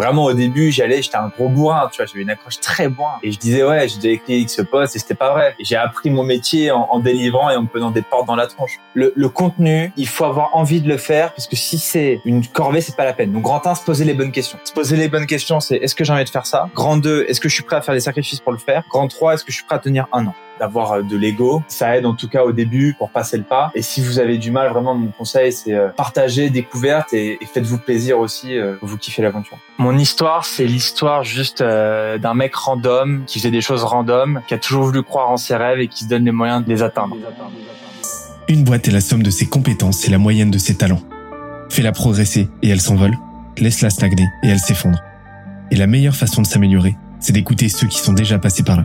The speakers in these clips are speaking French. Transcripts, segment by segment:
Vraiment au début, j'allais, j'étais un gros bourrin, tu vois, j'avais une accroche très bourrin. Et je disais ouais, j'ai déjà écrit X poste et c'était pas vrai. J'ai appris mon métier en, délivrant et en me des portes dans la tronche. Le, le, contenu, il faut avoir envie de le faire parce que si c'est une corvée, c'est pas la peine. Donc grand 1, se poser les bonnes questions. Se poser les bonnes questions, c'est est-ce que j'ai envie de faire ça? Grand 2, est-ce que je suis prêt à faire des sacrifices pour le faire? Grand 3, est-ce que je suis prêt à tenir un an? D'avoir euh, de l'ego. Ça aide en tout cas au début pour passer le pas. Et si vous avez du mal, vraiment, mon conseil, c'est euh, partager, découverte et, et faites-vous plaisir aussi. Euh, vous kiffez l'aventure. Mon histoire, c'est l'histoire juste d'un mec random qui faisait des choses random, qui a toujours voulu croire en ses rêves et qui se donne les moyens de les atteindre. Une boîte est la somme de ses compétences et la moyenne de ses talents. Fais-la progresser et elle s'envole. Laisse-la stagner et elle s'effondre. Et la meilleure façon de s'améliorer, c'est d'écouter ceux qui sont déjà passés par là.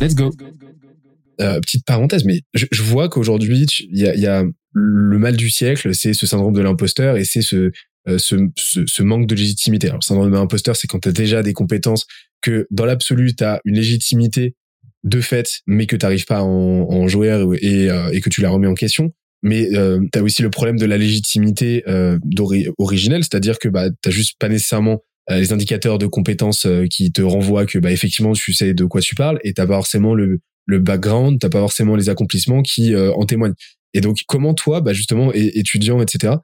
Let's go. Euh, petite parenthèse, mais je, je vois qu'aujourd'hui, il y a, y a, le mal du siècle, c'est ce syndrome de l'imposteur et c'est ce, euh, ce, ce, manque de légitimité. Alors, le syndrome de l'imposteur, c'est quand tu as déjà des compétences, que dans l'absolu, tu as une légitimité de fait, mais que tu n'arrives pas à en, en jouer et, euh, et, que tu la remets en question. Mais euh, tu as aussi le problème de la légitimité euh, originelle, c'est-à-dire que bah, tu juste pas nécessairement les indicateurs de compétences euh, qui te renvoient que bah effectivement tu sais de quoi tu parles et t'as pas forcément le le background, t'as pas forcément les accomplissements qui euh, en témoignent. Et donc, comment toi, bah justement, étudiant, etc.,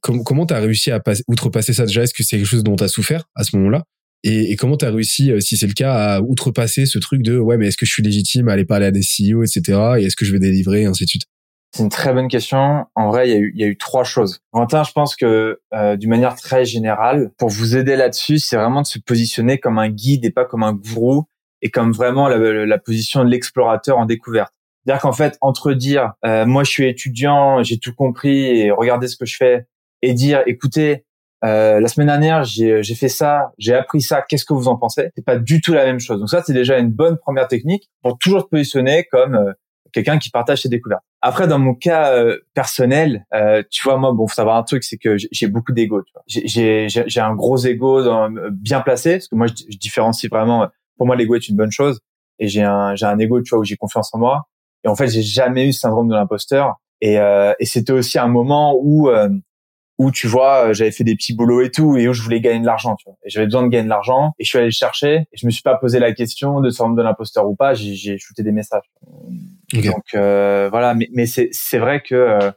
comment t'as réussi à passer, outrepasser ça déjà? Est-ce que c'est quelque chose dont t'as souffert à ce moment-là? Et, et, comment t'as réussi, si c'est le cas, à outrepasser ce truc de ouais, mais est-ce que je suis légitime à aller parler à des CEO, etc., et est-ce que je vais délivrer, et ainsi de suite? C'est une très bonne question. En vrai, il y a eu, il y a eu trois choses. Quentin, je pense que euh, d'une manière très générale, pour vous aider là-dessus, c'est vraiment de se positionner comme un guide et pas comme un gourou et comme vraiment la, la position de l'explorateur en découverte. C'est-à-dire qu'en fait, entre dire euh, moi je suis étudiant, j'ai tout compris et regardez ce que je fais, et dire écoutez, euh, la semaine dernière j'ai fait ça, j'ai appris ça, qu'est-ce que vous en pensez? C'est pas du tout la même chose. Donc ça c'est déjà une bonne première technique pour toujours se positionner comme euh, quelqu'un qui partage ses découvertes. Après, dans mon cas euh, personnel, euh, tu vois, moi, bon, faut savoir un truc, c'est que j'ai beaucoup d'ego. J'ai un gros ego dans, bien placé, parce que moi, je, je différencie vraiment. Pour moi, l'ego est une bonne chose, et j'ai un j'ai un ego, tu vois, où j'ai confiance en moi. Et en fait, j'ai jamais eu ce syndrome de l'imposteur. Et, euh, et c'était aussi un moment où euh, où tu vois, euh, j'avais fait des petits boulots et tout, et où je voulais gagner de l'argent, tu vois. Et j'avais besoin de gagner de l'argent, et je suis allé le chercher, et je me suis pas posé la question de syndrome de l'imposteur ou pas, j'ai shooté des messages. Donc euh, voilà, mais, mais c'est c'est vrai que euh,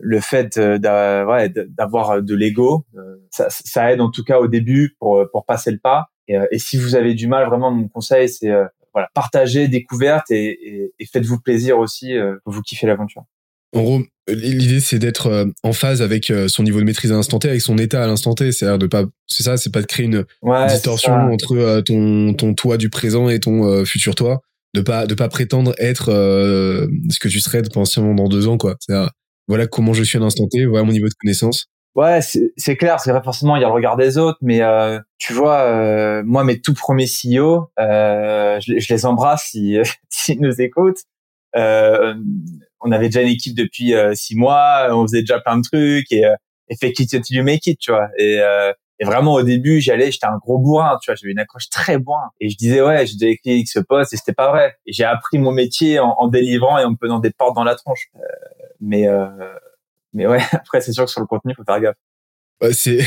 le fait d'avoir de l'ego, ça, ça, aide en tout cas au début pour pour passer le pas. Et, et si vous avez du mal, vraiment mon conseil c'est voilà, partagez découverte et, et, et faites-vous plaisir aussi, vous kiffez l'aventure. En gros, l'idée c'est d'être euh, en phase avec euh, son niveau de maîtrise à l'instant T, avec son état à l'instant T. C'est-à-dire de pas, c'est ça, c'est pas de créer une distorsion entre euh, ton ton toi du présent et ton futur toi. De pas de pas prétendre être ce que tu serais potentiellement dans deux ans, quoi. Voilà comment je suis à l'instant T, voilà mon niveau de connaissance. Ouais, c'est clair, c'est vrai forcément il y a le regard des autres, mais tu vois, moi mes tout premiers CEO, je, je, les embrasse s'ils si, nous écoutent. Euh, on avait déjà une équipe depuis euh, six mois, on faisait déjà plein de trucs et, euh, et fake it you make it, tu vois. Et, euh, et vraiment au début, j'allais, j'étais un gros bourrin, tu vois, j'avais une accroche très bourrin. Et je disais ouais, j'ai déjà écrit X poste et c'était pas vrai. J'ai appris mon métier en, en, délivrant et en me prenant des portes dans la tronche. Euh, mais mais ouais, après c'est sûr que sur le contenu, faut faire gaffe. Ouais, c'est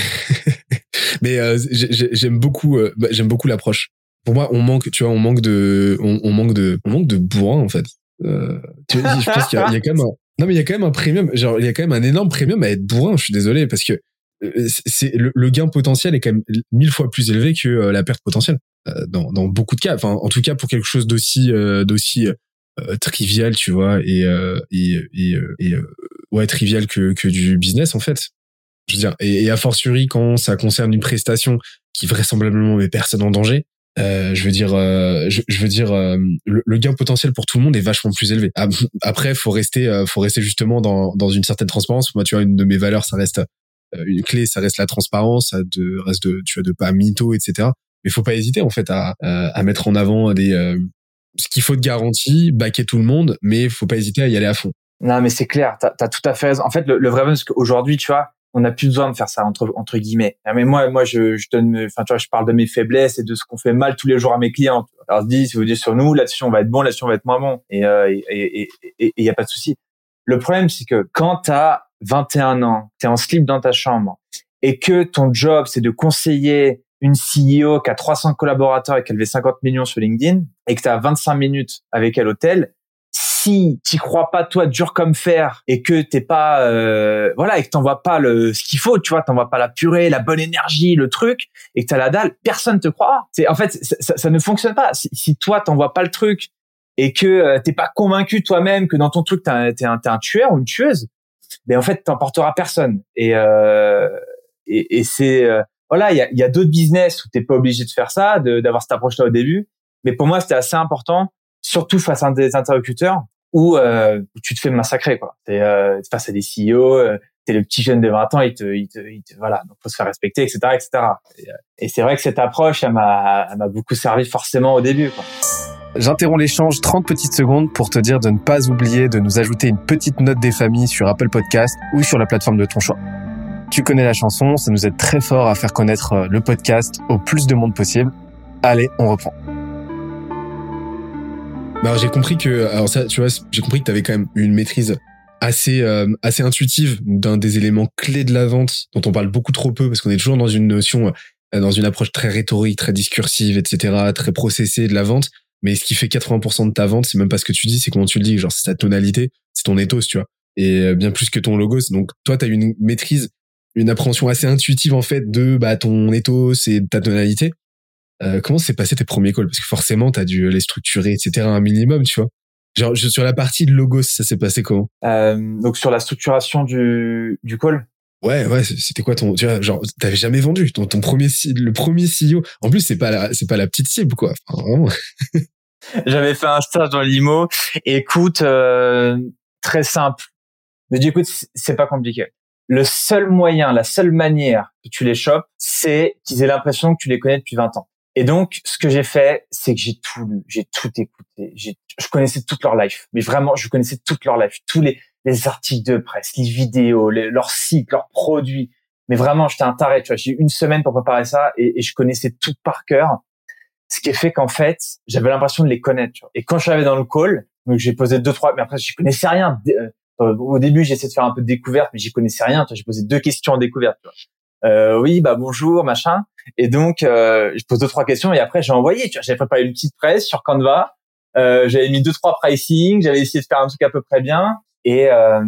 mais j'aime beaucoup bah, j'aime beaucoup l'approche. Pour moi, on manque, tu vois, on manque de on, on manque de on manque de bourrin en fait. Euh, tu vois, je pense qu'il y, y, a quand même un, non mais il y a quand même un premium, genre il y a quand même un énorme premium à être bourrin. Je suis désolé parce que euh, c'est le, le, gain potentiel est quand même mille fois plus élevé que euh, la perte potentielle dans, dans beaucoup de cas. Enfin, en tout cas pour quelque chose d'aussi d'aussi trivial, tu vois, et et et, et ouais trivial que que du business en fait. Je veux dire, et, et a fortiori quand ça concerne une prestation qui vraisemblablement met personne en danger, euh, je veux dire, euh, je, veux dire, euh, le, gain potentiel pour tout le monde est vachement plus élevé. Après, faut rester, faut rester justement dans, dans une certaine transparence. Moi, tu vois, une de mes valeurs, ça reste une clé, ça reste la transparence, ça de, reste de, tu vois, de pas mytho, etc. Mais faut pas hésiter en fait à, à mettre en avant des ce qu'il faut de garantie, baquer tout le monde, mais faut pas hésiter à y aller à fond. Non, mais c'est clair, t'as as tout à fait raison. En fait, le, le vrai problème, c'est qu'aujourd'hui, tu vois, on n'a plus besoin de faire ça entre entre guillemets. Mais moi, moi, je, je donne, enfin, tu vois, je parle de mes faiblesses et de ce qu'on fait mal tous les jours à mes clients. Alors, dis, si vous dites sur nous, là-dessus, on va être bon, là-dessus, on va être moins bon. Et il euh, et, et, et, y a pas de souci. Le problème, c'est que quand tu as 21 ans, tu es en slip dans ta chambre et que ton job, c'est de conseiller une CEO qui a 300 collaborateurs et a levé 50 millions sur LinkedIn et que tu as 25 minutes avec elle hôtel, si tu crois pas toi dur comme fer et que t'es pas euh, voilà et que t'envoies pas le ce qu'il faut tu vois t'envoies pas la purée la bonne énergie le truc et que t'as la dalle personne te croira c'est en fait ça, ça, ne fonctionne pas. Si, si toi t'envoies pas le truc et que euh, t'es pas convaincu toi-même que dans ton truc t'es un, un, un tueur ou une tueuse ben en fait t'emporteras personne et euh, et, et c'est euh, voilà il y a, y a d'autres business où t'es pas obligé de faire ça d'avoir cette approche là au début mais pour moi c'était assez important surtout face à des interlocuteurs où, euh, tu te fais massacrer quoi. T'es euh, face à des CEO, euh, t'es le petit jeune de 20 ans, il te, il te, il te voilà, donc faut se faire respecter, etc., etc. Et, euh, et c'est vrai que cette approche, elle m'a, elle m'a beaucoup servi forcément au début. Quoi. J'interromps l'échange 30 petites secondes pour te dire de ne pas oublier de nous ajouter une petite note des familles sur Apple Podcast ou sur la plateforme de ton choix. Tu connais la chanson, ça nous aide très fort à faire connaître euh, le podcast au plus de monde possible. Allez, on reprend. Bah, j'ai compris que, alors ça, tu vois, j'ai compris que tu avais quand même une maîtrise assez euh, assez intuitive d'un des éléments clés de la vente dont on parle beaucoup trop peu parce qu'on est toujours dans une notion, euh, dans une approche très rhétorique, très discursive, etc., très processée de la vente. Mais ce qui fait 80% de ta vente, c'est même pas ce que tu dis, c'est comment tu le dis. Genre, c'est ta tonalité, c'est ton ethos, tu vois. Et euh, bien plus que ton logos. Donc, toi, tu as une maîtrise, une appréhension assez intuitive, en fait, de bah, ton ethos et ta tonalité. Euh, comment s'est passé tes premiers calls? Parce que forcément, tu as dû les structurer, etc., un minimum, tu vois. Genre, sur la partie de logos, ça s'est passé comment? Euh, Donc, sur la structuration du, du call? Ouais, ouais, c'était quoi ton, tu vois, genre, t'avais jamais vendu ton, ton premier, le premier CEO. En plus, c'est pas la, c'est pas la petite cible, quoi. J'avais fait un stage dans l'IMO. Écoute, euh, très simple. Mais du coup, c'est pas compliqué. Le seul moyen, la seule manière que tu les chopes, c'est qu'ils aient l'impression que tu les connais depuis 20 ans. Et donc, ce que j'ai fait, c'est que j'ai tout lu, j'ai tout écouté. Je connaissais toute leur life, mais vraiment, je connaissais toute leur life, tous les, les articles de presse, les vidéos, leurs sites, leurs produits. Mais vraiment, j'étais un taré. Tu vois, j'ai eu une semaine pour préparer ça et, et je connaissais tout par cœur. Ce qui est fait qu'en fait, j'avais l'impression de les connaître. Tu vois. Et quand je suis dans le call, donc j'ai posé deux trois, mais après, je connaissais rien. Euh, au début, essayé de faire un peu de découverte, mais j'y connaissais rien. J'ai posé deux questions en découverte. Tu vois euh, oui, bah bonjour, machin. Et donc, euh, je pose deux trois questions et après j'ai envoyé. Tu vois, j'avais préparé une petite presse sur Canva. Euh, j'avais mis deux trois pricing. J'avais essayé de faire un truc à peu près bien. Et, euh,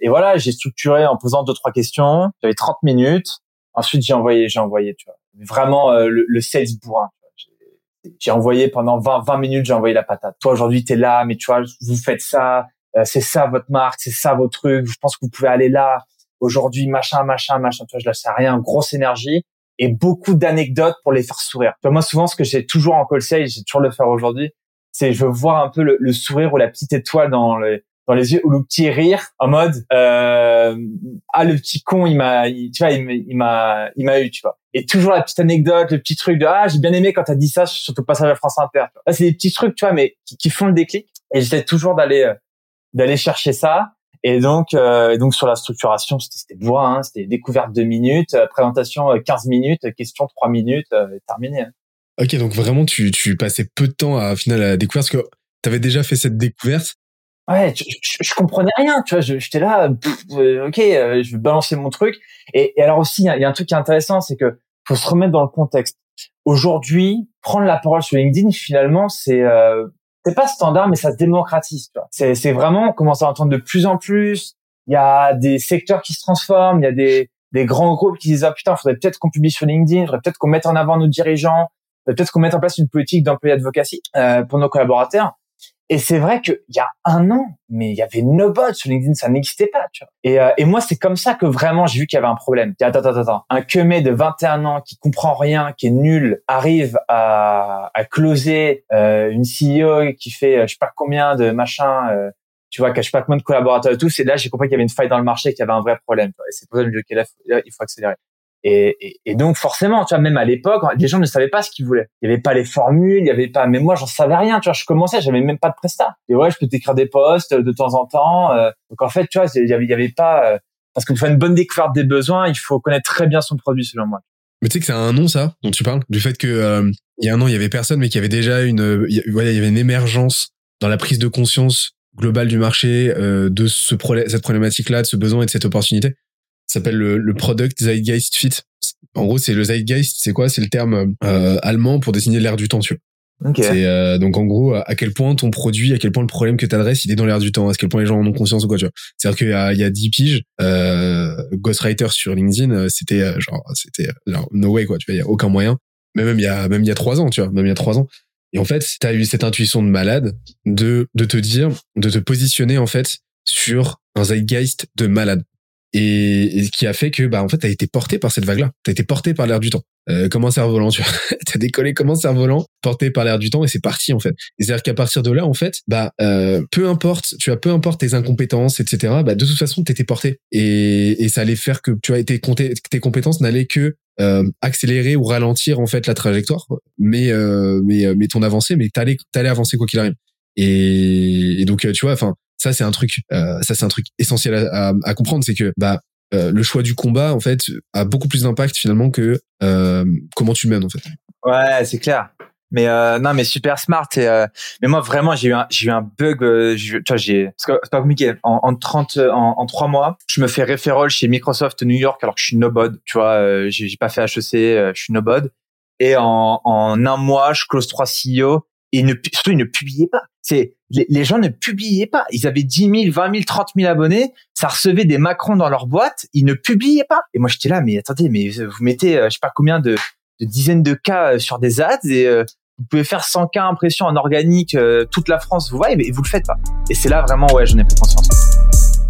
et voilà, j'ai structuré en posant deux trois questions. J'avais 30 minutes. Ensuite, j'ai envoyé, j'ai envoyé. Tu vois, vraiment euh, le, le sales bourrin. J'ai envoyé pendant 20, 20 minutes, j'ai envoyé la patate. Toi, aujourd'hui, tu es là, mais tu vois, vous faites ça, euh, c'est ça votre marque, c'est ça vos trucs, je pense que vous pouvez aller là aujourd'hui machin machin machin tu vois je lâche rien grosse énergie et beaucoup d'anecdotes pour les faire sourire tu vois, moi souvent ce que j'ai toujours en call sales j'ai toujours le faire aujourd'hui c'est je veux voir un peu le, sourire ou la petite étoile dans les dans les yeux ou le petit rire en mode euh, ah le petit con il m'a tu vois il m'a il m'a eu tu vois et toujours la petite anecdote le petit truc de ah j'ai bien aimé quand t'as dit ça sur ton passage à France Inter là c'est des petits trucs tu vois mais qui, qui font le déclic et j'essaie toujours d'aller euh, d'aller chercher ça et donc, euh, donc sur la structuration, c'était bois, hein, c'était découverte deux minutes, euh, présentation 15 euh, minutes, question 3 minutes, terminé. Hein. Ok, donc vraiment, tu, tu passais peu de temps à, final à la découverte, parce que tu avais déjà fait cette découverte. Ouais, je, je, comprenais rien, tu vois, j'étais là, ok, je vais balancer mon truc. Et, et alors aussi, il y, a un truc qui est intéressant, c'est que faut se remettre dans le contexte. Aujourd'hui, prendre la parole sur LinkedIn, finalement, c'est c'est pas standard, mais ça se démocratise. C'est, c'est vraiment on commence à entendre de plus en plus. Il y a des secteurs qui se transforment. Il y a des, des grands groupes qui disent ah putain, faudrait peut-être qu'on publie sur LinkedIn, faudrait peut-être qu'on mette en avant nos dirigeants, peut-être qu'on mette en place une politique d'employé advocacy euh, pour nos collaborateurs. Et c'est vrai qu'il y a un an, mais il y avait Nobot sur LinkedIn, ça n'existait pas. Tu vois. Et, euh, et moi, c'est comme ça que vraiment j'ai vu qu'il y avait un problème. Attends, attends, attends. Un quemé de 21 ans qui comprend rien, qui est nul, arrive à, à closer euh, une CEO qui fait euh, je sais pas combien de machin, euh, tu vois, qui a je sais pas combien de collaborateurs et tout. C'est là j'ai compris qu'il y avait une faille dans le marché, qu'il y avait un vrai problème. Et c'est pour ça que il faut accélérer. Et, et, donc forcément, tu vois, même à l'époque, les gens ne savaient pas ce qu'ils voulaient. Il y avait pas les formules, il y avait pas. Mais moi, j'en savais rien. Tu vois, je commençais, j'avais même pas de prestat. Et ouais, je peux t'écrire des posts de temps en temps. Euh. donc en fait, tu vois, il y avait, pas. Euh, parce que pour faire une bonne découverte des besoins, il faut connaître très bien son produit, selon moi. Mais tu sais que c'est un nom, ça, dont tu parles, du fait que euh, il y a un an, il y avait personne, mais qu'il y avait déjà une, il y, il y avait une émergence dans la prise de conscience globale du marché de ce cette problématique-là, de ce besoin et de cette opportunité s'appelle le, le, Product Zeitgeist Fit. En gros, c'est le Zeitgeist, c'est quoi? C'est le terme euh, allemand pour désigner l'air du temps, tu vois. Okay. C'est euh, donc en gros à quel point ton produit, à quel point le problème que tu adresses, il est dans l'air du temps, à quel point les gens en ont conscience ou quoi, tu vois? C'est-à-dire qu'il y a, il y a 10 piges, euh, Ghostwriter sur LinkedIn, euh, c'était euh, genre, c'était genre no way quoi, tu vois, il y a aucun moyen. Mais même il y a même il y a trois ans, tu vois, même il y a trois ans. Et en fait, tu as eu cette intuition de malade de de te dire, de te positionner en fait sur un zeitgeist de malade et, et, qui a fait que bah en fait t'as été porté par cette vague là t'as été porté par l'air du temps. Euh, comme un cerf-volant tu t'as décollé comme un cerf-volant porté par l'air du temps et c'est parti en fait. C'est à dire qu'à partir de là en fait bah euh, peu importe tu as peu importe tes incompétences etc bah de toute façon t'étais porté. Et, et ça allait faire que tu as été tes compétences n'allaient que euh, accélérer ou ralentir en fait la trajectoire mais euh, mais mais ton avancée mais t'allais t'allais avancer quoi qu'il arrive. Et, et donc tu vois enfin ça c'est un truc, euh, ça c'est un truc essentiel à, à, comprendre, c'est que bah euh, le choix du combat en fait a beaucoup plus d'impact finalement que euh, comment tu mènes en fait. Ouais, c'est clair. Mais euh, non, mais super smart. Et, euh, mais moi vraiment, j'ai eu un, j'ai eu un bug. Euh, j'ai parce que c'est pas compliqué. En, en 30, en, en 3 mois, je me fais référol chez Microsoft New York alors que je suis nobody. Tu vois, j'ai, j'ai pas fait HEC, je suis nobody. Et en, en un mois, je close trois CEO et ne, surtout ils ne publiaient pas. C'est les, gens ne publiaient pas. Ils avaient 10 000, 20 000, 30 000 abonnés. Ça recevait des Macron dans leur boîte. Ils ne publiaient pas. Et moi, j'étais là, mais attendez, mais vous mettez, euh, je sais pas combien de, de dizaines de cas euh, sur des ads et euh, vous pouvez faire 100 cas impressions en organique toute la France, vous voyez, mais vous le faites pas. Et c'est là vraiment, ouais, j'en ai pris conscience.